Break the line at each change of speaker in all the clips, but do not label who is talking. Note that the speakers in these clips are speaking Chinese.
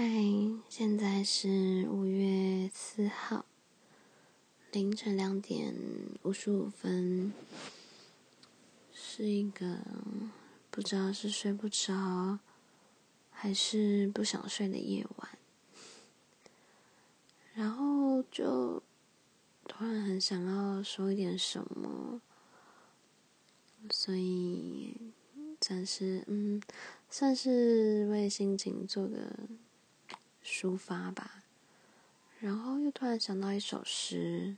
嗨，现在是五月四号凌晨两点五十五分，是一个不知道是睡不着还是不想睡的夜晚，然后就突然很想要说一点什么，所以暂时嗯，算是为心情做个。抒发吧，然后又突然想到一首诗，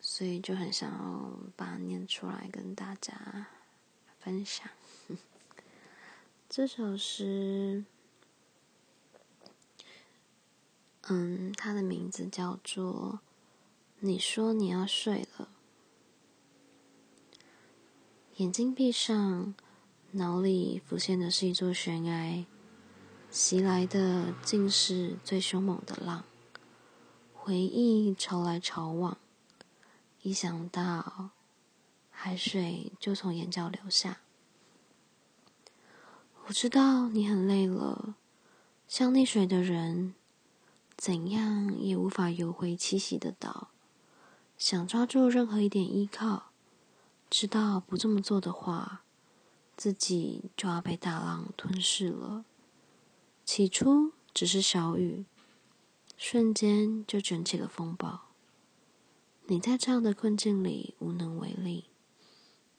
所以就很想要把它念出来跟大家分享。这首诗，嗯，它的名字叫做《你说你要睡了》，眼睛闭上，脑里浮现的是一座悬崖。袭来的竟是最凶猛的浪，回忆潮来潮往，一想到海水就从眼角流下。我知道你很累了，像溺水的人，怎样也无法游回栖息的岛，想抓住任何一点依靠，知道不这么做的话，自己就要被大浪吞噬了。起初只是小雨，瞬间就卷起了风暴。你在这样的困境里无能为力，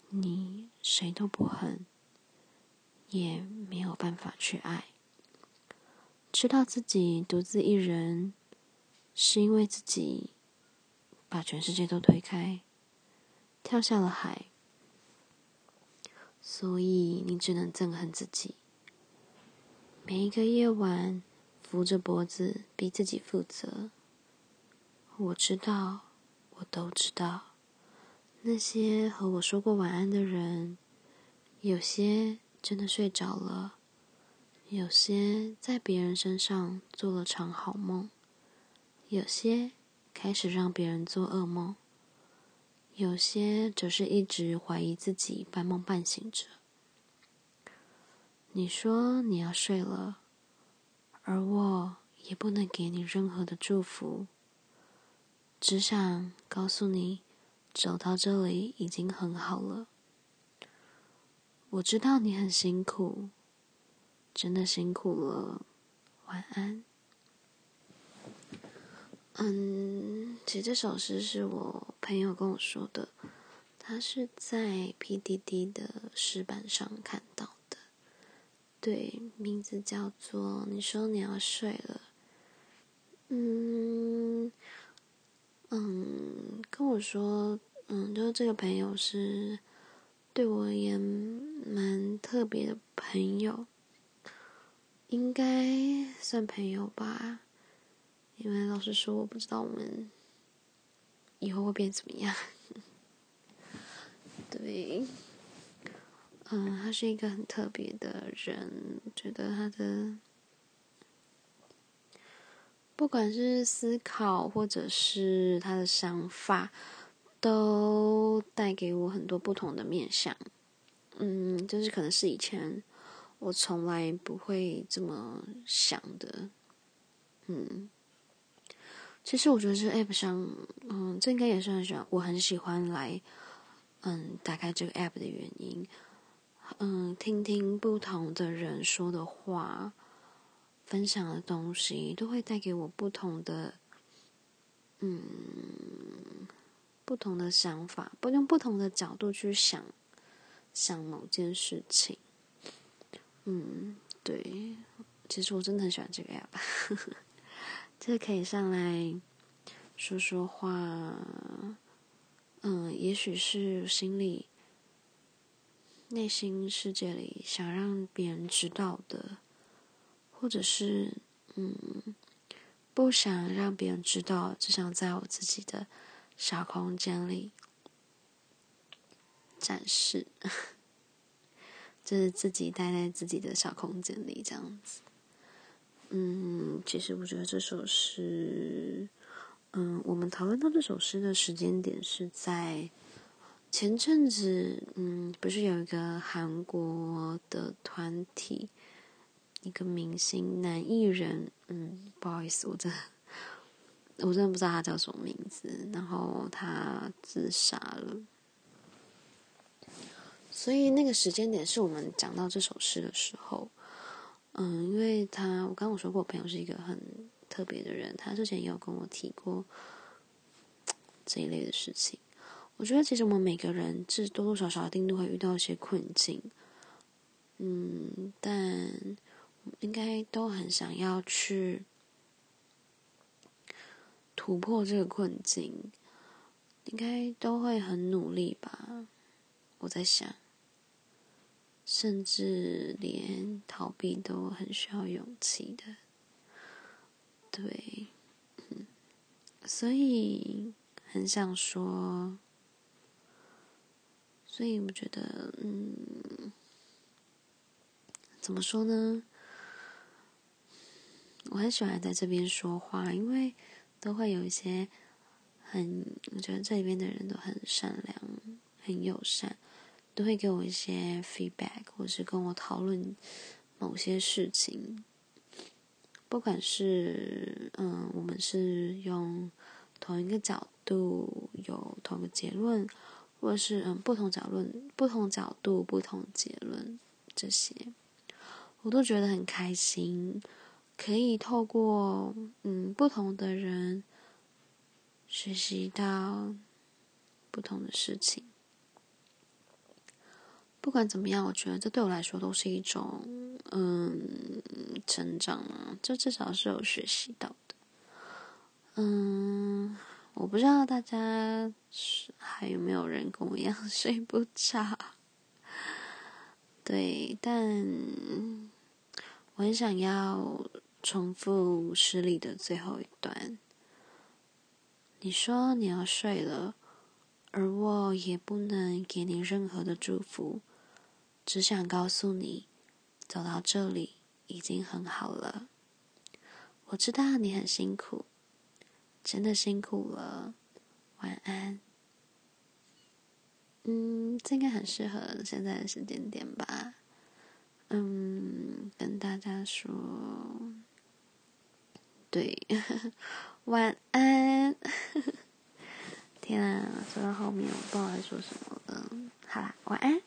你谁都不恨，也没有办法去爱。知道自己独自一人，是因为自己把全世界都推开，跳下了海，所以你只能憎恨自己。每一个夜晚，扶着脖子逼自己负责。我知道，我都知道，那些和我说过晚安的人，有些真的睡着了，有些在别人身上做了场好梦，有些开始让别人做噩梦，有些则是一直怀疑自己半梦半醒着。你说你要睡了，而我也不能给你任何的祝福，只想告诉你，走到这里已经很好了。我知道你很辛苦，真的辛苦了，晚安。嗯，其实这首诗是我朋友跟我说的，他是在 PDD 的诗版上看到。对，名字叫做“你说你要睡了”。嗯嗯，跟我说，嗯，就是这个朋友是对我而言蛮特别的朋友，应该算朋友吧。因为老实说，我不知道我们以后会变怎么样。对。嗯，他是一个很特别的人，觉得他的不管是思考或者是他的想法，都带给我很多不同的面向。嗯，就是可能是以前我从来不会这么想的。嗯，其实我觉得这 app 上，嗯，这应该也算是我很喜欢来，嗯，打开这个 app 的原因。嗯，听听不同的人说的话，分享的东西，都会带给我不同的，嗯，不同的想法，不用不同的角度去想，想某件事情。嗯，对，其实我真的很喜欢这个 app，这 可以上来说说话。嗯，也许是心里。内心世界里想让别人知道的，或者是嗯，不想让别人知道，只想在我自己的小空间里展示，就是自己待在自己的小空间里这样子。嗯，其实我觉得这首诗，嗯，我们讨论到这首诗的时间点是在。前阵子，嗯，不是有一个韩国的团体一个明星男艺人，嗯，不好意思，我真我真的不知道他叫什么名字。然后他自杀了，所以那个时间点是我们讲到这首诗的时候。嗯，因为他我刚刚我说过，我朋友是一个很特别的人，他之前也有跟我提过这一类的事情。我觉得其实我们每个人是多多少少一定都会遇到一些困境，嗯，但应该都很想要去突破这个困境，应该都会很努力吧。我在想，甚至连逃避都很需要勇气的，对，所以很想说。所以我觉得，嗯，怎么说呢？我很喜欢在这边说话，因为都会有一些很，我觉得这里边的人都很善良、很友善，都会给我一些 feedback，或是跟我讨论某些事情。不管是嗯，我们是用同一个角度，有同一个结论。或者是嗯，不同角论、不同角度、不同结论，这些我都觉得很开心，可以透过嗯不同的人学习到不同的事情。不管怎么样，我觉得这对我来说都是一种嗯成长啊，这至少是有学习到的，嗯。我不知道大家还有没有人跟我一样 睡不着，对，但我很想要重复诗里的最后一段。你说你要睡了，而我也不能给你任何的祝福，只想告诉你，走到这里已经很好了。我知道你很辛苦。真的辛苦了，晚安。嗯，这应该很适合现在的时间点吧。嗯，跟大家说，对，晚安。天啊，说到后面我不知道该说什么了。好啦，晚安。